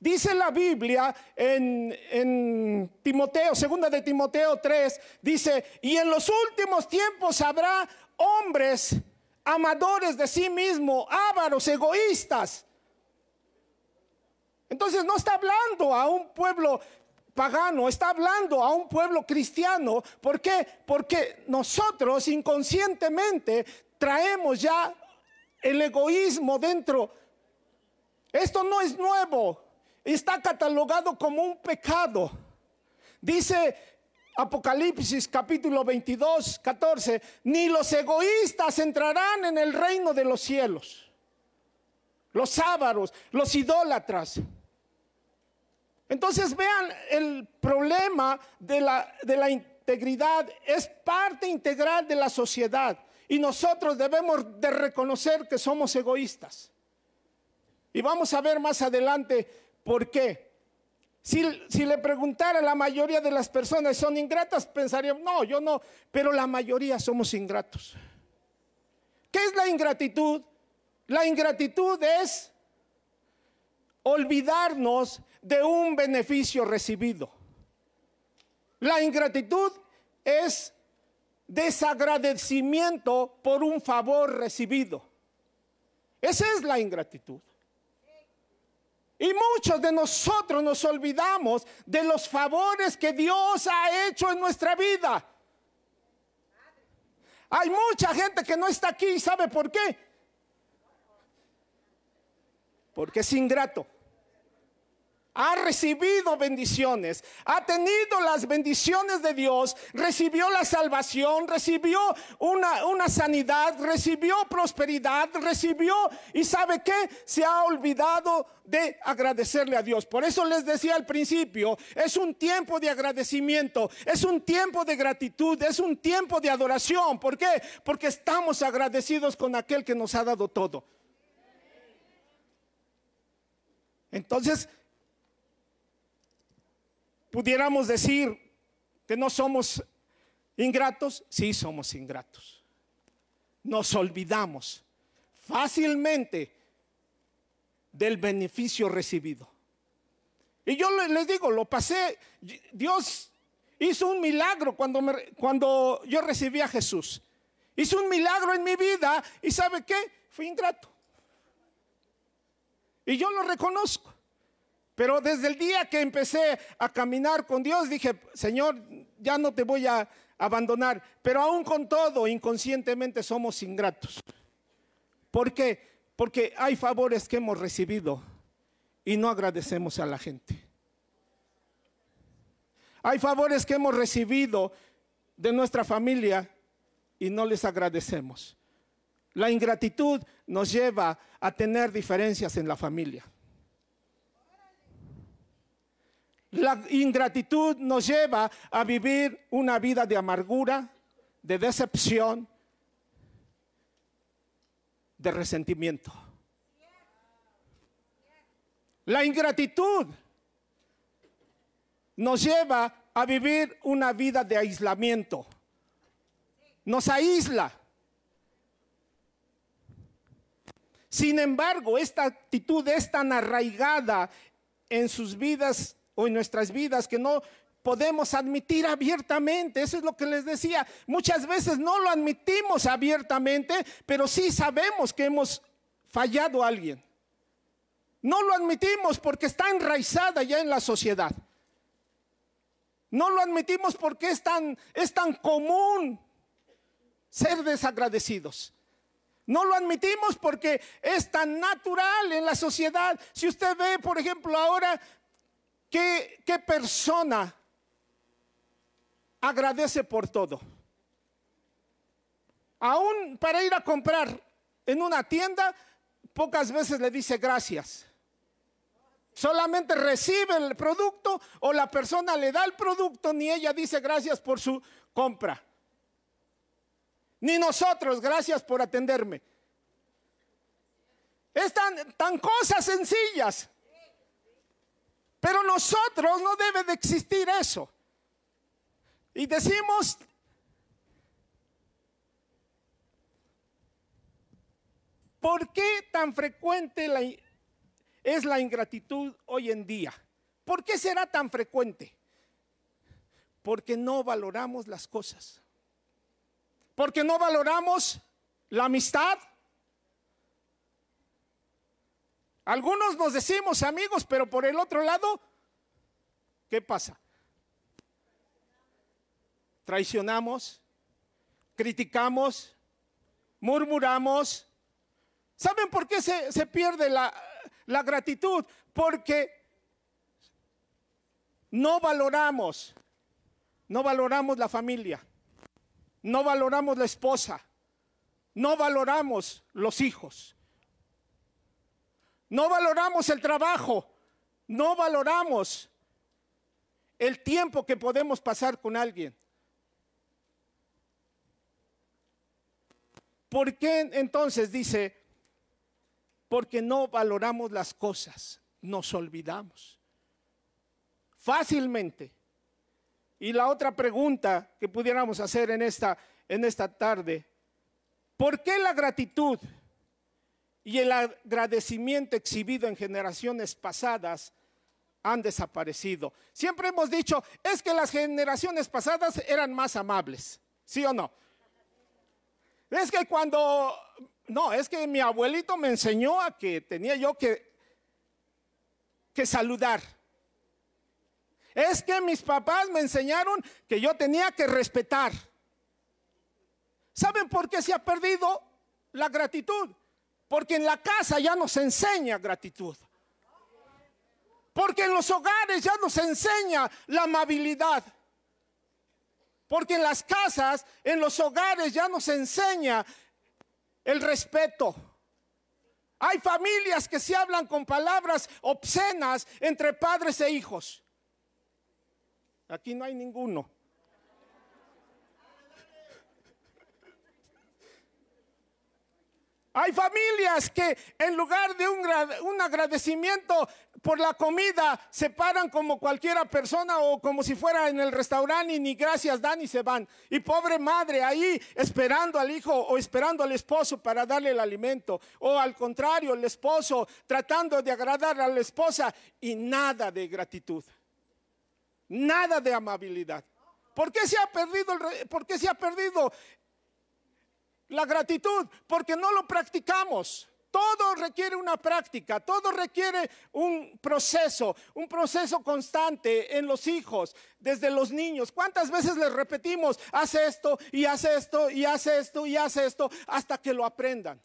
Dice la Biblia en, Timoteo, segunda de Timoteo 3, dice, y en los últimos tiempos habrá hombres amadores de sí mismo, ávaros, egoístas. Entonces no está hablando a un pueblo pagano, está hablando a un pueblo cristiano. ¿Por qué? Porque nosotros inconscientemente traemos ya el egoísmo dentro. Esto no es nuevo está catalogado como un pecado. Dice Apocalipsis capítulo 22, 14, ni los egoístas entrarán en el reino de los cielos. Los ávaros, los idólatras. Entonces vean el problema de la, de la integridad. Es parte integral de la sociedad. Y nosotros debemos de reconocer que somos egoístas. Y vamos a ver más adelante ¿Por qué? Si, le preguntara a la mayoría de las personas son ingratas, pensarían, no, yo no, pero la mayoría somos ingratos. ¿Qué es la ingratitud? La ingratitud es olvidarnos de un beneficio recibido. La ingratitud es desagradecimiento por un favor recibido. Esa es la ingratitud. Y muchos de nosotros nos olvidamos de los favores que Dios ha hecho en nuestra vida. Hay mucha gente que no está aquí, ¿sabe por qué? Porque es ingrato ha recibido bendiciones, ha tenido las bendiciones de Dios, recibió la salvación, recibió una, una, sanidad, recibió prosperidad, recibió y sabe qué, se ha olvidado de agradecerle a Dios. Por eso les decía al principio, es un tiempo de agradecimiento, es un tiempo de gratitud, es un tiempo de adoración. ¿Por qué? Porque estamos agradecidos con aquel que nos ha dado todo. Entonces, pudiéramos decir que no somos ingratos, sí somos ingratos. Nos olvidamos fácilmente del beneficio recibido. Y yo les digo, lo pasé, Dios hizo un milagro cuando, cuando yo recibí a Jesús. Hizo un milagro en mi vida y ¿sabe qué? Fui ingrato. Y yo lo reconozco. Pero desde el día que empecé a caminar con Dios, dije, Señor, ya no te voy a abandonar. Pero aún con todo, inconscientemente somos ingratos. ¿Por qué? Porque hay favores que hemos recibido y no agradecemos a la gente. Hay favores que hemos recibido de nuestra familia y no les agradecemos. La ingratitud nos lleva a tener diferencias en la familia. La ingratitud nos lleva a vivir una vida de amargura, de decepción, de resentimiento. La ingratitud nos lleva a vivir una vida de aislamiento. Nos aísla. Sin embargo, esta actitud es tan arraigada en sus vidas en nuestras vidas que no podemos admitir abiertamente. Eso es lo que les decía. Muchas veces no lo admitimos abiertamente, pero sí sabemos que hemos fallado a alguien. No lo admitimos porque está enraizada ya en la sociedad. No lo admitimos porque es tan, es tan común ser desagradecidos. No lo admitimos porque es tan natural en la sociedad. Si usted ve, por ejemplo, ahora ¿Qué, persona agradece por todo? Aún para ir a comprar en una tienda, pocas veces le dice gracias. Solamente recibe el producto o la persona le da el producto, ni ella dice gracias por su compra. Ni nosotros, gracias por atenderme. Es tan cosas sencillas. Pero nosotros no debe de existir eso. Y decimos, ¿por qué tan frecuente es la ingratitud hoy en día? ¿Por qué será tan frecuente? Porque no valoramos las cosas. Porque no valoramos la amistad. Algunos nos decimos amigos, pero por el otro lado, ¿qué pasa? Traicionamos, criticamos, murmuramos. ¿Saben por qué se, pierde la, la gratitud? Porque no valoramos, no valoramos la familia, no valoramos la esposa, no valoramos los hijos, no valoramos el trabajo, no valoramos el tiempo que podemos pasar con alguien. ¿Por qué entonces dice? Porque no valoramos las cosas, nos olvidamos fácilmente. Y la otra pregunta que pudiéramos hacer en esta, en esta tarde, ¿por qué la gratitud y el agradecimiento exhibido en generaciones pasadas han desaparecido? Siempre hemos dicho, es que las generaciones pasadas eran más amables, ¿sí o no? Es que cuando, no, es que mi abuelito me enseñó a que tenía yo que, que saludar. Es que mis papás me enseñaron que yo tenía que respetar. ¿Saben por qué se ha perdido la gratitud? Porque en la casa ya nos enseña gratitud. Porque en los hogares ya nos enseña la amabilidad. Porque en las casas, en los hogares ya nos enseña el respeto. Hay familias que se hablan con palabras obscenas entre padres e hijos. Aquí no hay ninguno. Hay familias que en lugar de un, agradecimiento por la comida se paran como cualquiera persona o como si fuera en el restaurante y ni gracias dan y se van. Y pobre madre ahí esperando al hijo o esperando al esposo para darle el alimento. O al contrario, el esposo tratando de agradar a la esposa y nada de gratitud nada de amabilidad. ¿Por qué se ha perdido, el, por qué se ha perdido la gratitud? Porque no lo practicamos. Todo requiere una práctica, todo requiere un proceso, un proceso constante en los hijos, desde los niños. ¿Cuántas veces les repetimos, hace esto y hace esto y hace esto y hace esto hasta que lo aprendan?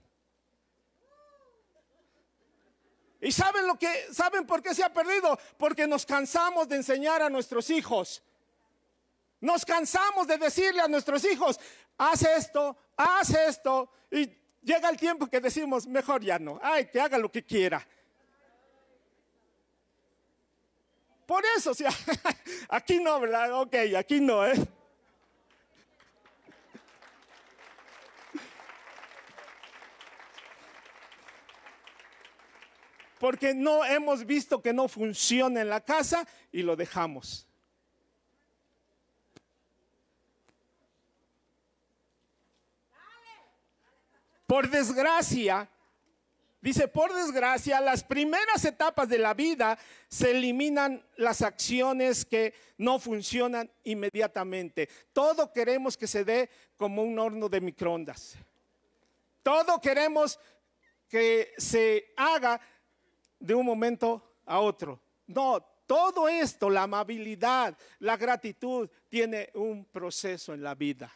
¿Y saben lo que saben por qué se ha perdido? Porque nos cansamos de enseñar a nuestros hijos. Nos cansamos de decirle a nuestros hijos, haz esto, haz esto y llega el tiempo que decimos, mejor ya no. Ay, que haga lo que quiera. Por eso, sea, aquí no. Ok, aquí no, ¿eh? porque no hemos visto que no funciona en la casa y lo dejamos. Por desgracia, dice, por desgracia, las primeras etapas de la vida se eliminan las acciones que no funcionan inmediatamente. Todo queremos que se dé como un horno de microondas. Todo queremos que se haga de un momento a otro. No, todo esto, la amabilidad, la gratitud, tiene un proceso en la vida.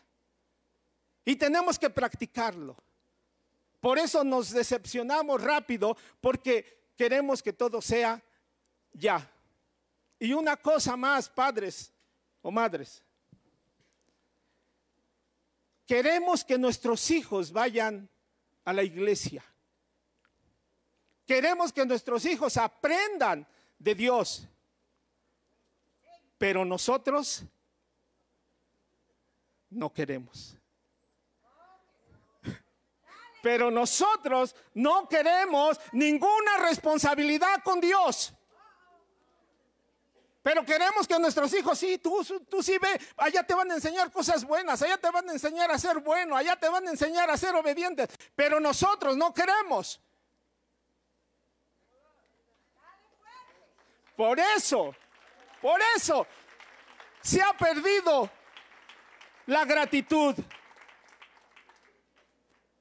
Y tenemos que practicarlo. Por eso nos decepcionamos rápido, porque queremos que todo sea ya. Y una cosa más, padres o madres. Queremos que nuestros hijos vayan a la iglesia. Queremos que nuestros hijos aprendan de Dios. Pero nosotros no queremos. Pero nosotros no queremos ninguna responsabilidad con Dios. Pero queremos que nuestros hijos, sí, tú, tú sí ve, allá te van a enseñar cosas buenas, allá te van a enseñar a ser bueno, allá te van a enseñar a ser obedientes. Pero nosotros no queremos. Por eso, por eso se ha perdido la gratitud.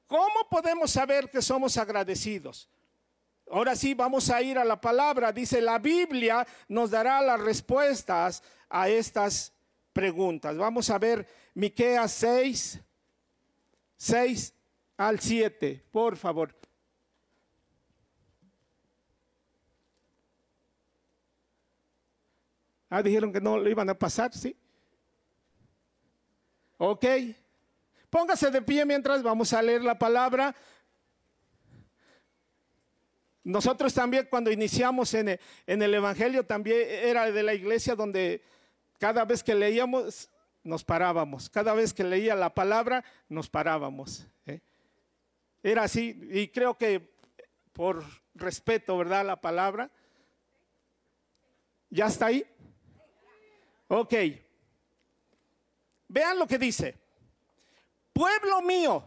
¿Cómo podemos saber que somos agradecidos? Ahora sí, vamos a ir a la palabra. Dice, la Biblia nos dará las respuestas a estas preguntas. Vamos a ver Miqueas 6, 6 al 7, por favor. Ah, dijeron que no lo iban a pasar, ¿sí? Ok. Póngase de pie mientras vamos a leer la palabra. Nosotros también cuando iniciamos en el, Evangelio también era de la iglesia donde cada vez que leíamos nos parábamos. Cada vez que leía la palabra nos parábamos. ¿eh? Era así y creo que por respeto, ¿verdad? La palabra. ¿Ya está ahí? Ok. Vean lo que dice. Pueblo mío,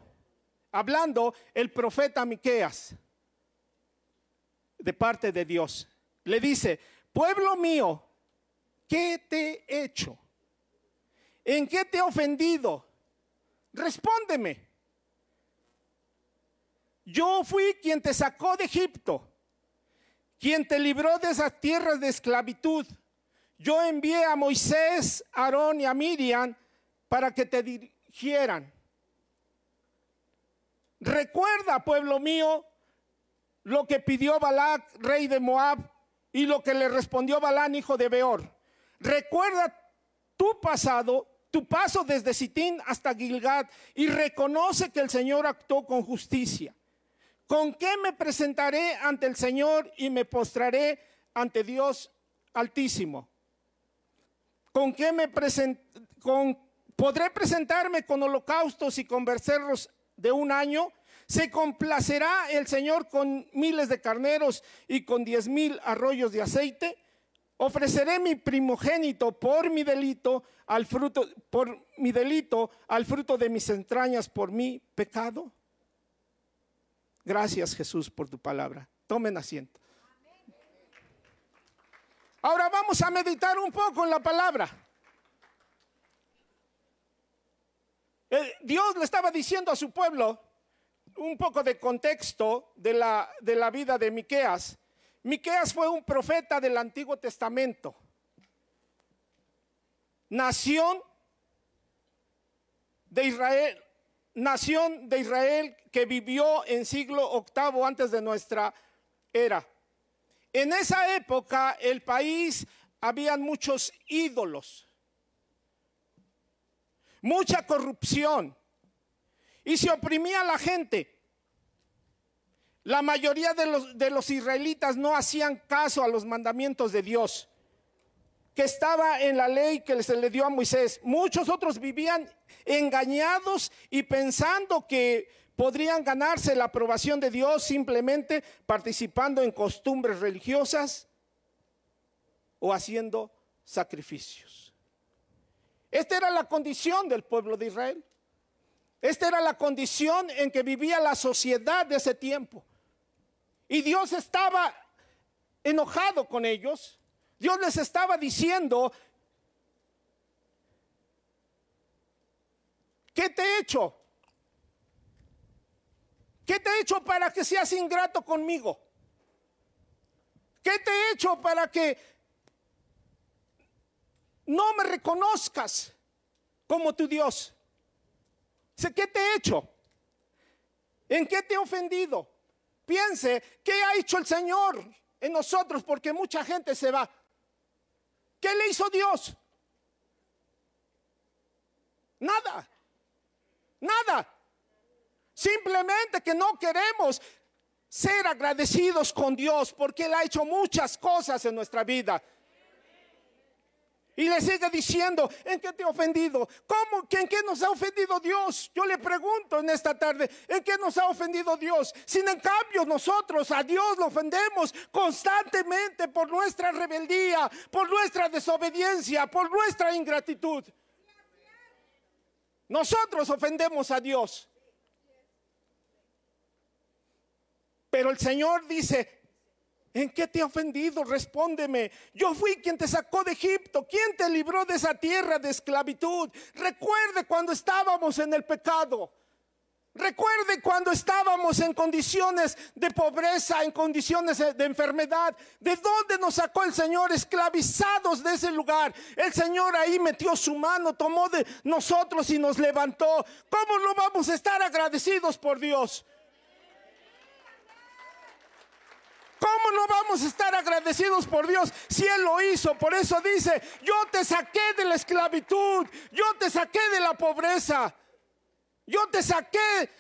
hablando el profeta Miqueas de parte de Dios, le dice, pueblo mío, ¿qué te he hecho? ¿En qué te he ofendido? Respóndeme. Yo fui quien te sacó de Egipto, quien te libró de esas tierras de esclavitud yo envié a Moisés, Aarón y a Miriam para que te dirigieran. Recuerda, pueblo mío, lo que pidió Balac, rey de Moab, y lo que le respondió Balán, hijo de Beor. Recuerda tu pasado, tu paso desde Sitín hasta Gilgad, y reconoce que el Señor actuó con justicia. ¿Con qué me presentaré ante el Señor y me postraré ante Dios Altísimo? ¿Con qué me con, podré presentarme con holocaustos y con becerros de un año? ¿Se complacerá el Señor con miles de carneros y con diez mil arroyos de aceite? Ofreceré mi primogénito por mi delito al fruto, por mi delito, al fruto de mis entrañas por mi pecado. Gracias Jesús por tu palabra. Tomen asiento. Ahora vamos a meditar un poco en la palabra. Eh, Dios le estaba diciendo a su pueblo un poco de contexto de la, de la vida de Miqueas. Miqueas fue un profeta del Antiguo Testamento. Nación de Israel, nación de Israel que vivió en siglo octavo antes de nuestra era. En esa época el país habían muchos ídolos, mucha corrupción y se oprimía a la gente. La mayoría de los, de los israelitas no hacían caso a los mandamientos de Dios que estaba en la ley que se le dio a Moisés. Muchos otros vivían engañados y pensando que podrían ganarse la aprobación de Dios simplemente participando en costumbres religiosas o haciendo sacrificios. Esta era la condición del pueblo de Israel. Esta era la condición en que vivía la sociedad de ese tiempo. Y Dios estaba enojado con ellos. Dios les estaba diciendo, ¿qué te he hecho? ¿Qué te he hecho para que seas ingrato conmigo? ¿Qué te he hecho para que no me reconozcas como tu Dios? ¿Qué te he hecho? ¿En qué te he ofendido? Piense, ¿qué ha hecho el Señor en nosotros? Porque mucha gente se va. ¿Qué le hizo Dios? Nada. Nada. Simplemente que no queremos ser agradecidos con Dios porque Él ha hecho muchas cosas en nuestra vida. Y le sigue diciendo, ¿en qué te he ofendido? ¿Cómo? ¿En qué nos ha ofendido Dios? Yo le pregunto en esta tarde, ¿en qué nos ha ofendido Dios? Sin en cambio nosotros a Dios lo ofendemos constantemente por nuestra rebeldía, por nuestra desobediencia, por nuestra ingratitud. Nosotros ofendemos a Dios. Pero el Señor dice, ¿En qué te he ofendido? Respóndeme. Yo fui quien te sacó de Egipto, quien te libró de esa tierra de esclavitud. Recuerde cuando estábamos en el pecado. Recuerde cuando estábamos en condiciones de pobreza, en condiciones de enfermedad. ¿De dónde nos sacó el Señor esclavizados de ese lugar? El Señor ahí metió su mano, tomó de nosotros y nos levantó. ¿Cómo no vamos a estar agradecidos por Dios? ¿Cómo no vamos a estar agradecidos por Dios si Él lo hizo? Por eso dice, yo te saqué de la esclavitud, yo te saqué de la pobreza, yo te saqué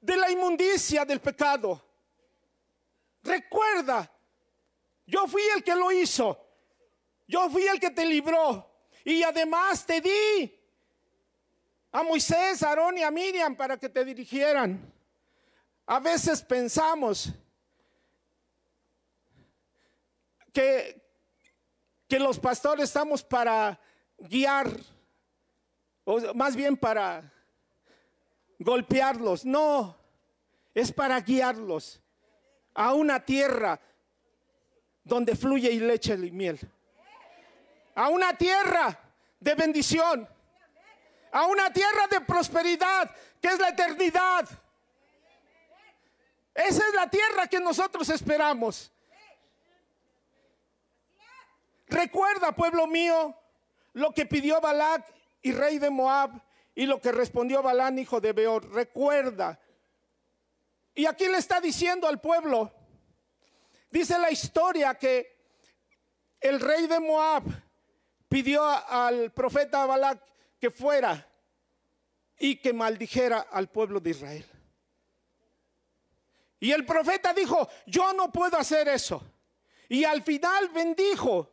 de la inmundicia del pecado. Recuerda, yo fui el que lo hizo, yo fui el que te libró y además te di a Moisés, a Aarón y a Miriam para que te dirigieran. A veces pensamos, que, que los pastores estamos para guiar, o más bien para golpearlos. No, es para guiarlos a una tierra donde fluye y leche y miel. A una tierra de bendición. A una tierra de prosperidad, que es la eternidad. Esa es la tierra que nosotros esperamos. Recuerda, pueblo mío, lo que pidió Balac y rey de Moab y lo que respondió Balán, hijo de Beor. Recuerda. Y aquí le está diciendo al pueblo, dice la historia que el rey de Moab pidió al profeta Balac que fuera y que maldijera al pueblo de Israel. Y el profeta dijo, yo no puedo hacer eso. Y al final bendijo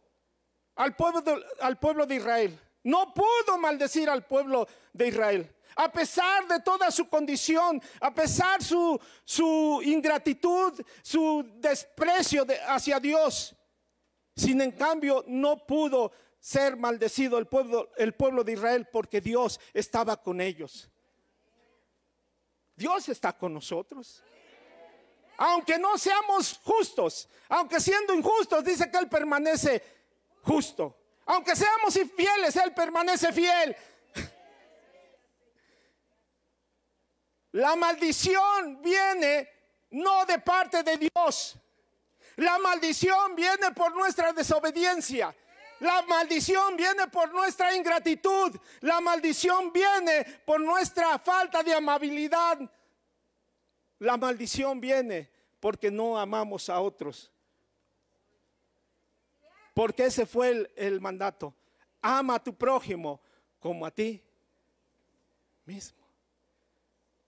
al pueblo, de, al pueblo de Israel. No pudo maldecir al pueblo de Israel. A pesar de toda su condición, a pesar su, su ingratitud, su desprecio hacia Dios. Sin en cambio, no pudo ser maldecido el pueblo, el pueblo de Israel porque Dios estaba con ellos. Dios está con nosotros. Aunque no seamos justos, aunque siendo injustos, dice que Él permanece justo. Aunque seamos infieles, Él permanece fiel. La maldición viene no de parte de Dios. La maldición viene por nuestra desobediencia. La maldición viene por nuestra ingratitud. La maldición viene por nuestra falta de amabilidad. La maldición viene porque no amamos a otros. Porque ese fue el, mandato. Ama a tu prójimo como a ti mismo.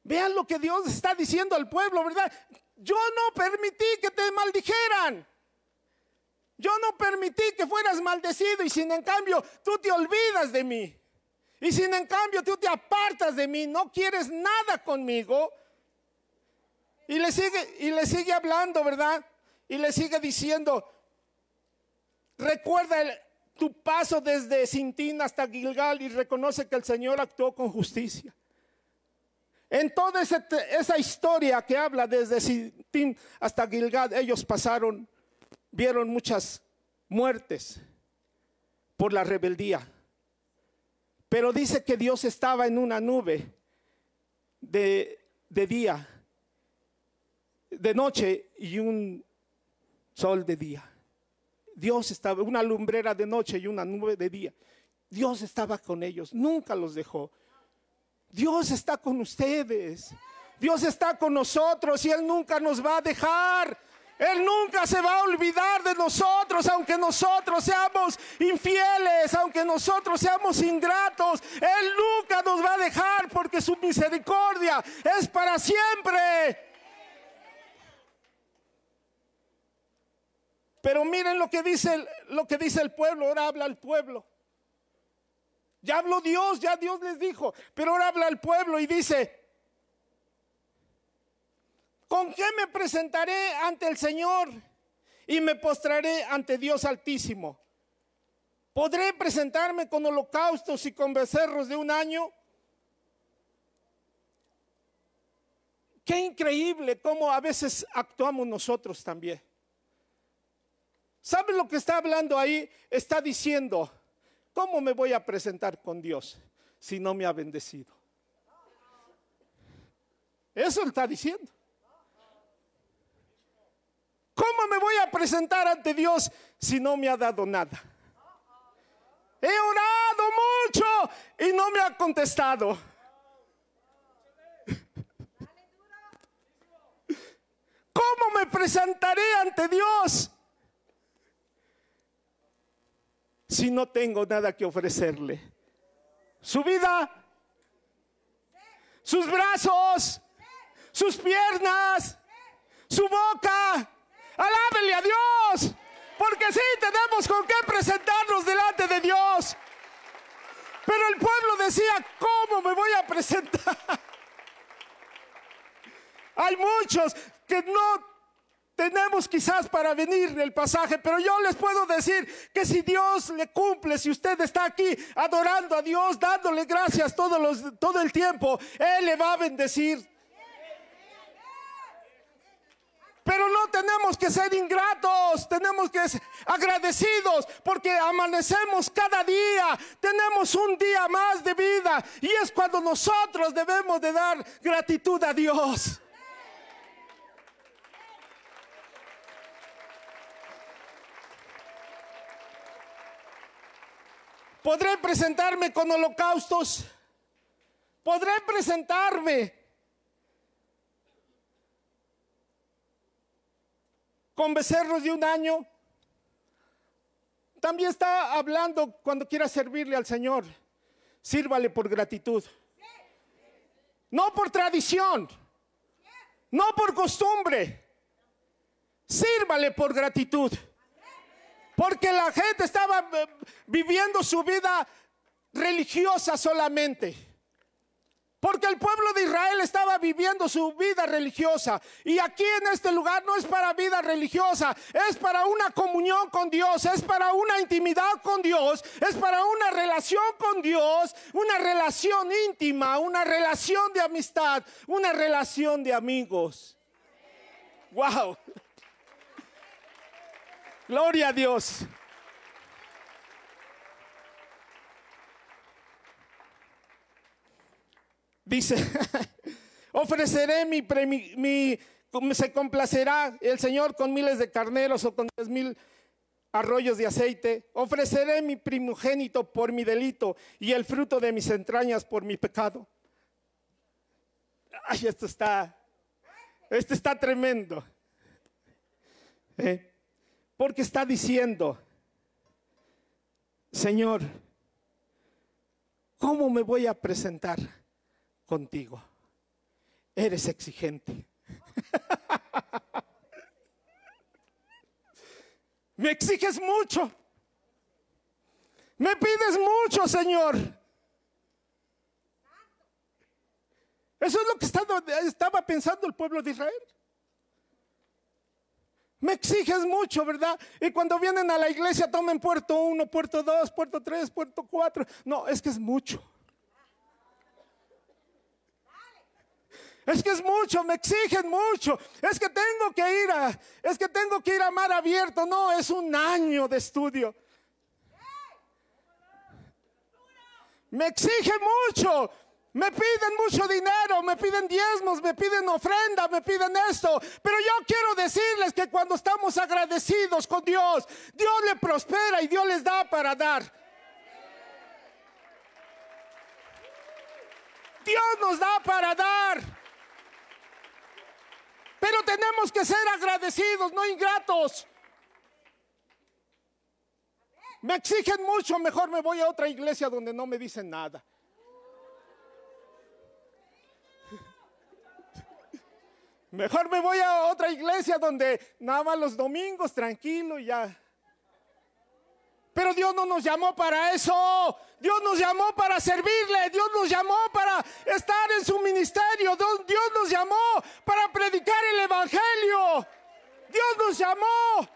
Vean lo que Dios está diciendo al pueblo, ¿verdad? Yo no permití que te maldijeran. Yo no permití que fueras maldecido y sin en cambio tú te olvidas de mí. Y sin en cambio tú te apartas de mí, no quieres nada conmigo. Y le sigue y le sigue hablando, ¿verdad? Y le sigue diciendo, Recuerda tu paso desde Sintín hasta Gilgal y reconoce que el Señor actuó con justicia. En toda esa, historia que habla desde Sintín hasta Gilgal, ellos pasaron, vieron muchas muertes por la rebeldía. Pero dice que Dios estaba en una nube de, de día, de noche y un sol de día. Dios estaba, una lumbrera de noche y una nube de día. Dios estaba con ellos, nunca los dejó. Dios está con ustedes. Dios está con nosotros y Él nunca nos va a dejar. Él nunca se va a olvidar de nosotros, aunque nosotros seamos infieles, aunque nosotros seamos ingratos. Él nunca nos va a dejar porque su misericordia es para siempre. Pero miren lo que dice lo que dice el pueblo, ahora habla el pueblo. Ya habló Dios, ya Dios les dijo, pero ahora habla el pueblo y dice, ¿con qué me presentaré ante el Señor y me postraré ante Dios Altísimo? ¿Podré presentarme con holocaustos y con becerros de un año? Qué increíble cómo a veces actuamos nosotros también. ¿Saben lo que está hablando ahí? Está diciendo, ¿cómo me voy a presentar con Dios si no me ha bendecido? Eso está diciendo. ¿Cómo me voy a presentar ante Dios si no me ha dado nada? He orado mucho y no me ha contestado. ¿Cómo me presentaré ante Dios si no tengo nada que ofrecerle? Su vida, sus brazos, sus piernas, su boca. Alábele a Dios, porque sí tenemos con qué presentarnos delante de Dios. Pero el pueblo decía, ¿cómo me voy a presentar? Hay muchos que no tenemos quizás para venir el pasaje, pero yo les puedo decir que si Dios le cumple, si usted está aquí adorando a Dios, dándole gracias todos los, todo el tiempo, Él le va a bendecir. Pero no tenemos que ser ingratos, tenemos que ser agradecidos porque amanecemos cada día, tenemos un día más de vida y es cuando nosotros debemos de dar gratitud a Dios. Podré presentarme con holocaustos. Podré presentarme con becerros de un año. También está hablando cuando quiera servirle al Señor. Sírvale por gratitud. No por tradición. No por costumbre. Sírvale por gratitud. Porque la gente estaba eh, viviendo su vida religiosa solamente. Porque el pueblo de Israel estaba viviendo su vida religiosa. Y aquí en este lugar no es para vida religiosa, es para una comunión con Dios, es para una intimidad con Dios, es para una relación con Dios, una relación íntima, una relación de amistad, una relación de amigos. Wow. Gloria a Dios. Dice, ofreceré mi, se complacerá el Señor con miles de carneros o con diez mil arroyos de aceite. Ofreceré mi primogénito por mi delito y el fruto de mis entrañas por mi pecado. Ay, esto está, esto está tremendo. ¿Eh? Porque está diciendo, Señor, ¿cómo me voy a presentar contigo? Eres exigente. me exiges mucho. Me pides mucho, Señor. Eso es lo que estaba pensando el pueblo de Israel. Me exiges mucho, ¿verdad? Y cuando vienen a la iglesia tomen puerto uno, puerto dos, puerto tres, puerto cuatro. No, es que es mucho. Es que es mucho, me exigen mucho. Es que tengo que ir a, es que tengo que ir a mar abierto. No, es un año de estudio. Me exige mucho. Me piden mucho dinero, me piden diezmos, me piden ofrenda, me piden esto. Pero yo quiero decirles que cuando estamos agradecidos con Dios, Dios le prospera y Dios les da para dar. Dios nos da para dar. Pero tenemos que ser agradecidos, no ingratos. Me exigen mucho, mejor me voy a otra iglesia donde no me dicen nada. Mejor me voy a otra iglesia donde nada los domingos tranquilo y ya. Pero Dios no nos llamó para eso. Dios nos llamó para servirle. Dios nos llamó para estar en su ministerio. Dios nos llamó para predicar el Evangelio. Dios nos llamó.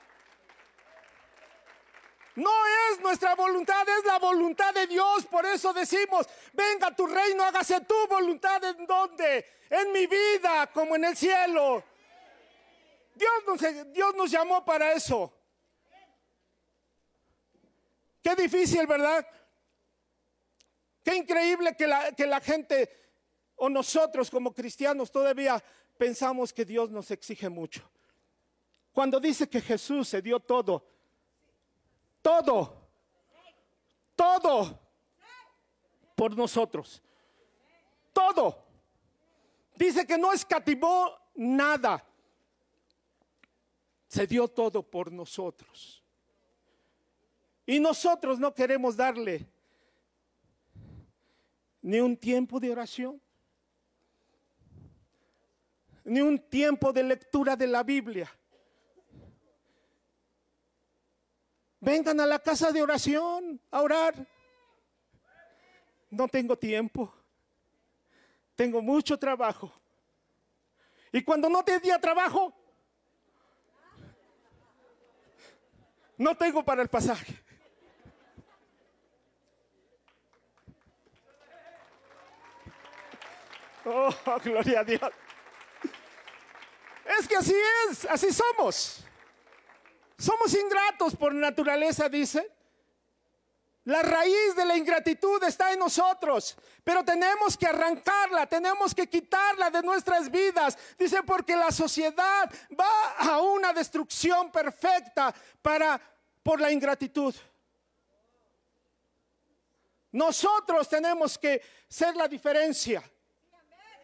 No es nuestra voluntad, es la voluntad de Dios. Por eso decimos, venga tu reino, hágase tu voluntad en donde, en mi vida como en el cielo. Dios nos, llamó para eso. Qué difícil, ¿verdad? Qué increíble que la gente o nosotros como cristianos todavía pensamos que Dios nos exige mucho. Cuando dice que Jesús se dio todo, todo, todo por nosotros, todo. Dice que no escatimó nada, se dio todo por nosotros. Y nosotros no queremos darle ni un tiempo de oración, ni un tiempo de lectura de la Biblia. Vengan a la casa de oración a orar. No tengo tiempo. Tengo mucho trabajo. Y cuando no tenía trabajo, no tengo para el pasaje. Oh, gloria a Dios. Es que así es, así somos. Somos ingratos por naturaleza, dice. La raíz de la ingratitud está en nosotros, pero tenemos que arrancarla, tenemos que quitarla de nuestras vidas. Dice, porque la sociedad va a una destrucción perfecta para por la ingratitud. Nosotros tenemos que ser la diferencia.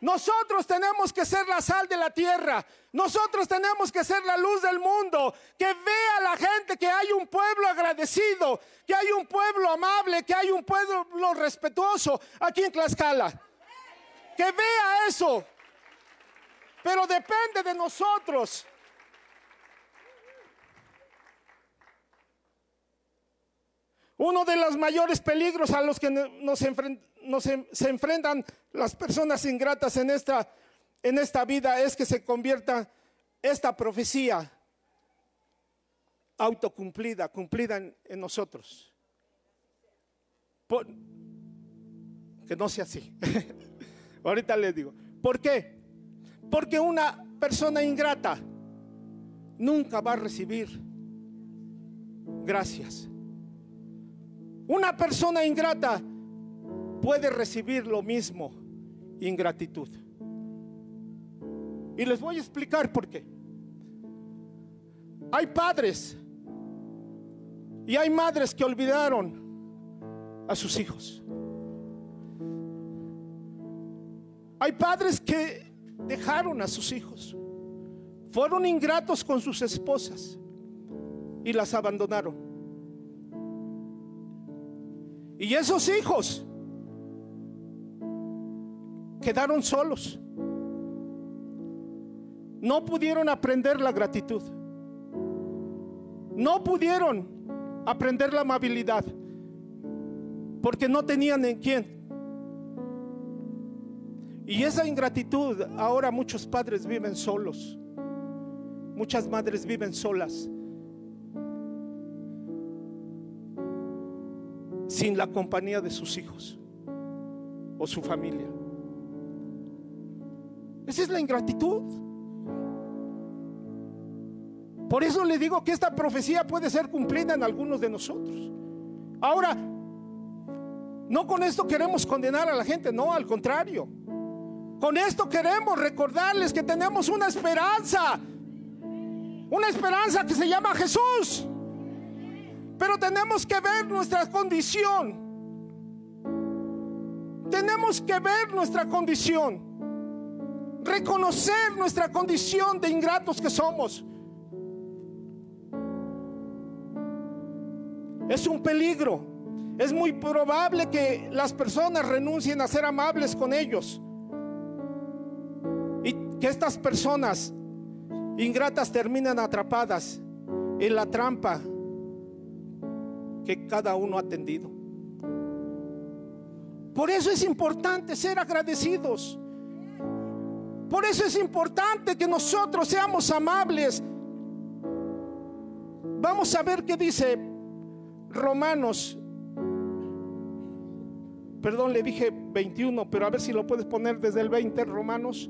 Nosotros tenemos que ser la sal de la tierra. Nosotros tenemos que ser la luz del mundo. Que vea la gente que hay un pueblo agradecido, que hay un pueblo amable, que hay un pueblo respetuoso aquí en Tlaxcala. Que vea eso. Pero depende de nosotros. Uno de los mayores peligros a los que nos, nos se enfrentan las personas ingratas en esta, en esta vida es que se convierta esta profecía autocumplida, cumplida en, nosotros. que no sea así. Ahorita les digo. ¿Por qué? Porque una persona ingrata nunca va a recibir gracias. Una persona ingrata puede recibir lo mismo, ingratitud. Y les voy a explicar por qué. Hay padres y hay madres que olvidaron a sus hijos. Hay padres que dejaron a sus hijos. Fueron ingratos con sus esposas y las abandonaron. Y esos hijos quedaron solos. No pudieron aprender la gratitud. No pudieron aprender la amabilidad. Porque no tenían en quién. Y esa ingratitud, ahora muchos padres viven solos. Muchas madres viven solas. sin la compañía de sus hijos o su familia. Esa es la ingratitud. Por eso le digo que esta profecía puede ser cumplida en algunos de nosotros. Ahora, no con esto queremos condenar a la gente, no, al contrario. Con esto queremos recordarles que tenemos una esperanza. Una esperanza que se llama Jesús. Pero tenemos que ver nuestra condición. Tenemos que ver nuestra condición. Reconocer nuestra condición de ingratos que somos. Es un peligro. Es muy probable que las personas renuncien a ser amables con ellos. Y que estas personas ingratas terminan atrapadas en la trampa que cada uno ha atendido. Por eso es importante ser agradecidos. Por eso es importante que nosotros seamos amables. Vamos a ver qué dice Romanos, perdón, le dije 21, pero a ver si lo puedes poner desde el 20, Romanos,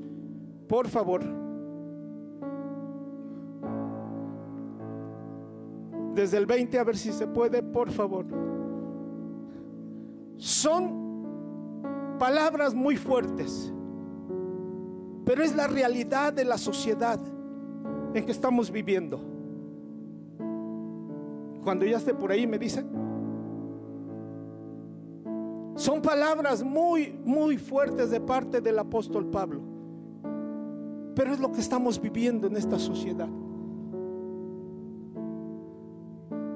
por favor. Desde el 20, a ver si se puede, por favor. Son palabras muy fuertes, pero es la realidad de la sociedad en que estamos viviendo. Cuando ya esté por ahí me dice, son palabras muy, muy fuertes de parte del apóstol Pablo, pero es lo que estamos viviendo en esta sociedad.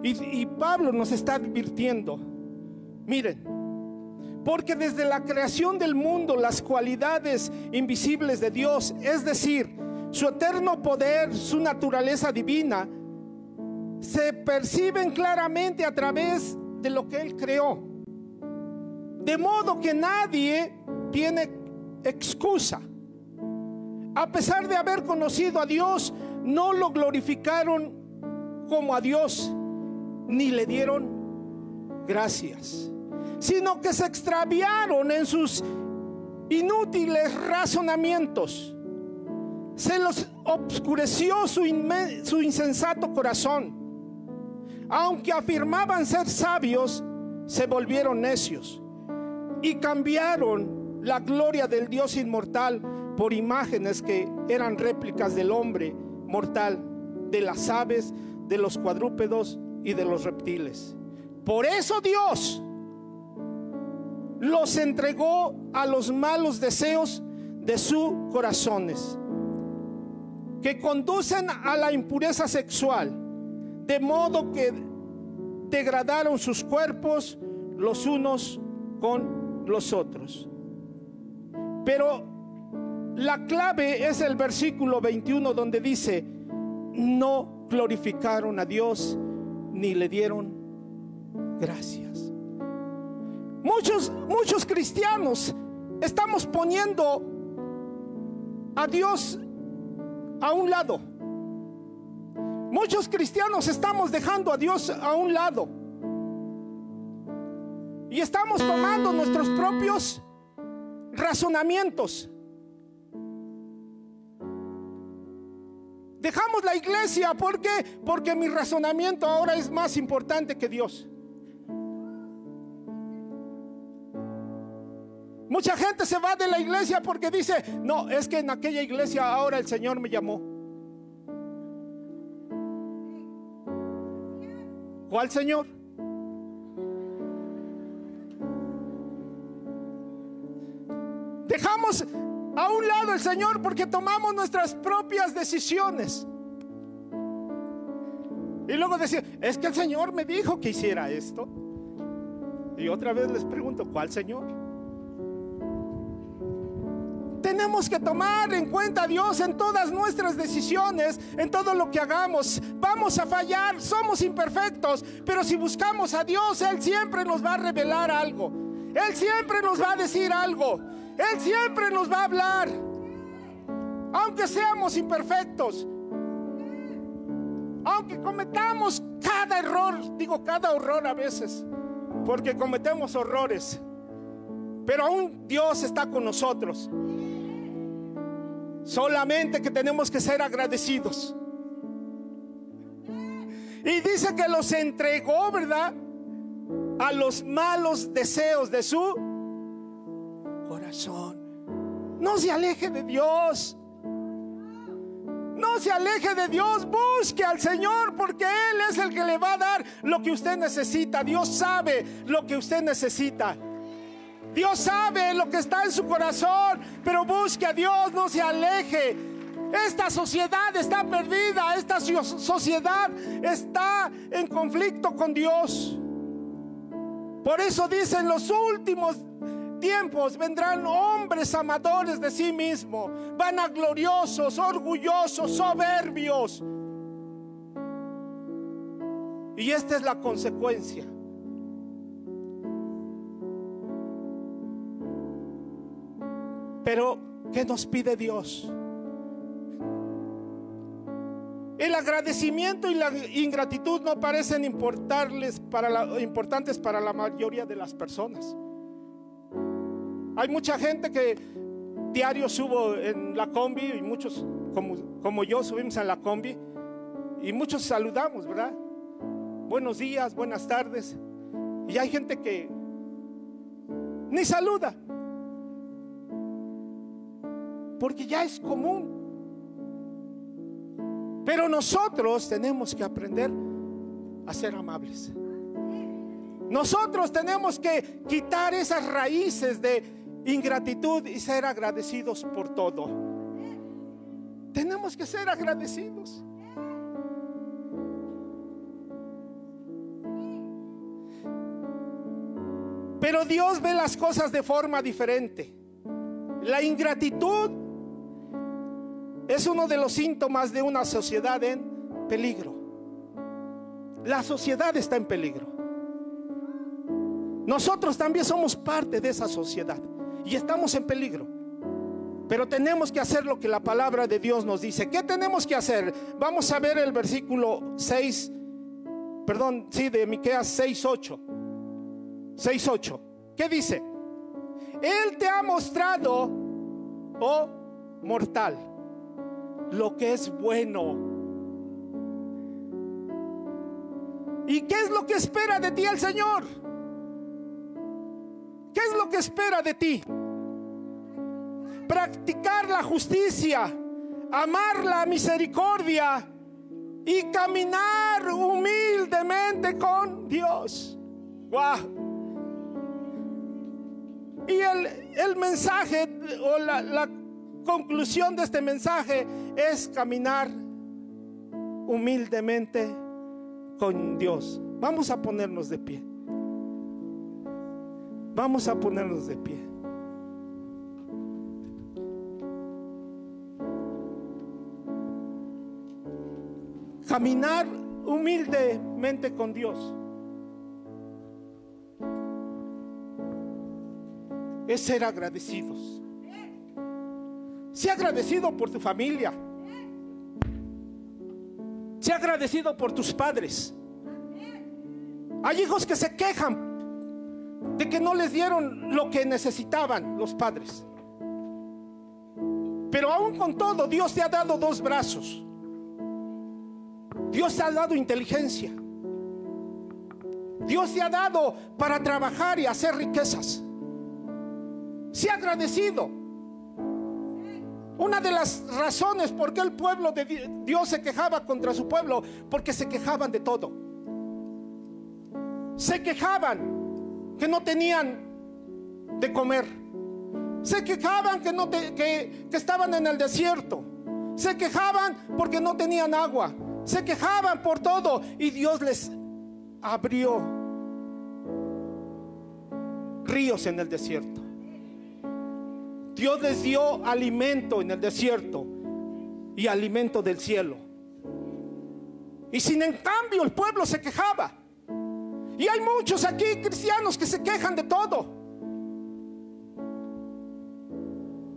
Y, y Pablo nos está advirtiendo, miren, porque desde la creación del mundo las cualidades invisibles de Dios, es decir, su eterno poder, su naturaleza divina, se perciben claramente a través de lo que Él creó. De modo que nadie tiene excusa. A pesar de haber conocido a Dios, no lo glorificaron como a Dios, ni le dieron gracias, sino que se extraviaron en sus inútiles razonamientos. Se los obscureció su, insensato corazón. Aunque afirmaban ser sabios, se volvieron necios y cambiaron la gloria del Dios inmortal por imágenes que eran réplicas del hombre mortal, de las aves, de los cuadrúpedos y de los reptiles. Por eso Dios los entregó a los malos deseos de sus corazones, que conducen a la impureza sexual, de modo que degradaron sus cuerpos los unos con los otros. Pero la clave es el versículo 21 donde dice, no glorificaron a Dios ni le dieron gracias. Muchos, muchos cristianos estamos poniendo a Dios a un lado. Muchos cristianos estamos dejando a Dios a un lado. Y estamos tomando nuestros propios razonamientos. Dejamos la iglesia, ¿por qué? Porque mi razonamiento ahora es más importante que Dios. Mucha gente se va de la iglesia porque dice, no, es que en aquella iglesia ahora el Señor me llamó. ¿Cuál Señor? Dejamos a un lado el Señor porque tomamos nuestras propias decisiones. Y luego decir, es que el Señor me dijo que hiciera esto. Y otra vez les pregunto, ¿cuál Señor? Tenemos que tomar en cuenta a Dios en todas nuestras decisiones, en todo lo que hagamos. Vamos a fallar, somos imperfectos, pero si buscamos a Dios, Él siempre nos va a revelar algo. Él siempre nos va a decir algo. Él siempre nos va a hablar. Aunque seamos imperfectos. Aunque cometamos cada error, digo cada horror a veces, porque cometemos horrores. Pero aún Dios está con nosotros. Solamente que tenemos que ser agradecidos. Y dice que los entregó, ¿verdad? A los malos deseos de su corazón. No se aleje de Dios. No se aleje de Dios, busque al Señor porque Él es el que le va a dar lo que usted necesita. Dios sabe lo que usted necesita. Dios sabe lo que está en su corazón, pero busque a Dios, no se aleje. Esta sociedad está perdida, esta sociedad está en conflicto con Dios. Por eso dicen los últimos tiempos vendrán hombres amadores de sí mismos, vanagloriosos, orgullosos, soberbios. Y esta es la consecuencia. Pero, ¿qué nos pide Dios? El agradecimiento y la ingratitud no parecen importarles para la, importantes para la mayoría de las personas. Hay mucha gente que diario subo en la combi y muchos como, como yo subimos en la combi y muchos saludamos, ¿verdad? Buenos días, buenas tardes. Y hay gente que ni saluda. Porque ya es común. Pero nosotros tenemos que aprender a ser amables. Nosotros tenemos que quitar esas raíces de ingratitud y ser agradecidos por todo. Tenemos que ser agradecidos. Pero Dios ve las cosas de forma diferente. La ingratitud es uno de los síntomas de una sociedad en peligro. La sociedad está en peligro. Nosotros también somos parte de esa sociedad y estamos en peligro. Pero tenemos que hacer lo que la palabra de Dios nos dice. ¿Qué tenemos que hacer? Vamos a ver el versículo 6, perdón, sí, de Miqueas 6, 8. 6.8. ¿Qué dice? Él te ha mostrado, oh mortal, lo que es bueno. ¿Y qué es lo que espera de ti el Señor? ¿Qué es lo que espera de ti? Practicar la justicia, amar la misericordia y caminar humildemente con Dios. Wow. Y el, mensaje o la, la conclusión de este mensaje es caminar humildemente con Dios. Vamos a ponernos de pie. Vamos a ponernos de pie. Caminar humildemente con Dios. es ser agradecidos. Sea agradecido por tu familia. Sea agradecido por tus padres. Hay hijos que se quejan de que no les dieron lo que necesitaban los padres. Pero aún con todo, Dios te ha dado dos brazos. Dios te ha dado inteligencia. Dios te ha dado para trabajar y hacer riquezas. Sea agradecido. Una de las razones por qué el pueblo de Dios se quejaba contra su pueblo, porque se quejaban de todo. Se quejaban que no tenían de comer. Se quejaban que, no que estaban en el desierto. Se quejaban porque no tenían agua. Se quejaban por todo y Dios les abrió ríos en el desierto. Dios les dio alimento en el desierto y alimento del cielo. Y sin en cambio el pueblo se quejaba. Y hay muchos aquí cristianos que se quejan de todo.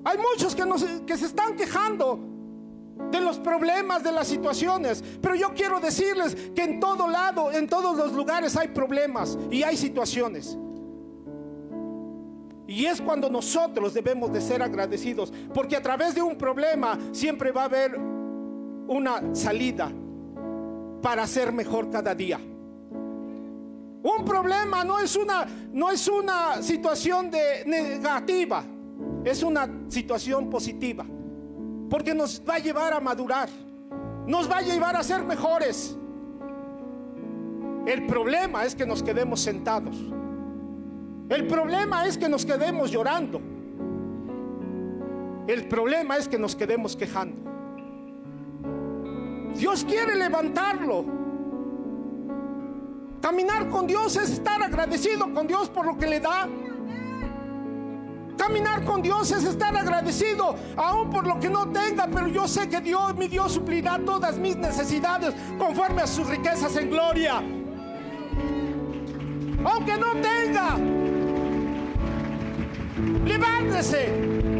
Hay muchos que, que se están quejando de los problemas, de las situaciones. Pero yo quiero decirles que en todo lado, en todos los lugares hay problemas y hay situaciones. Y es cuando nosotros debemos de ser agradecidos, porque a través de un problema siempre va a haber una salida para ser mejor cada día. Un problema no es una no es una situación de negativa, es una situación positiva, porque nos va a llevar a madurar, nos va a llevar a ser mejores. El problema es que nos quedemos sentados. El problema es que nos quedemos llorando. El problema es que nos quedemos quejando. Dios quiere levantarlo. Caminar con Dios es estar agradecido con Dios por lo que le da. Caminar con Dios es estar agradecido aún por lo que no tenga, pero yo sé que Dios, mi Dios, suplirá todas mis necesidades conforme a sus riquezas en gloria. Aunque no tenga, Liberte-se.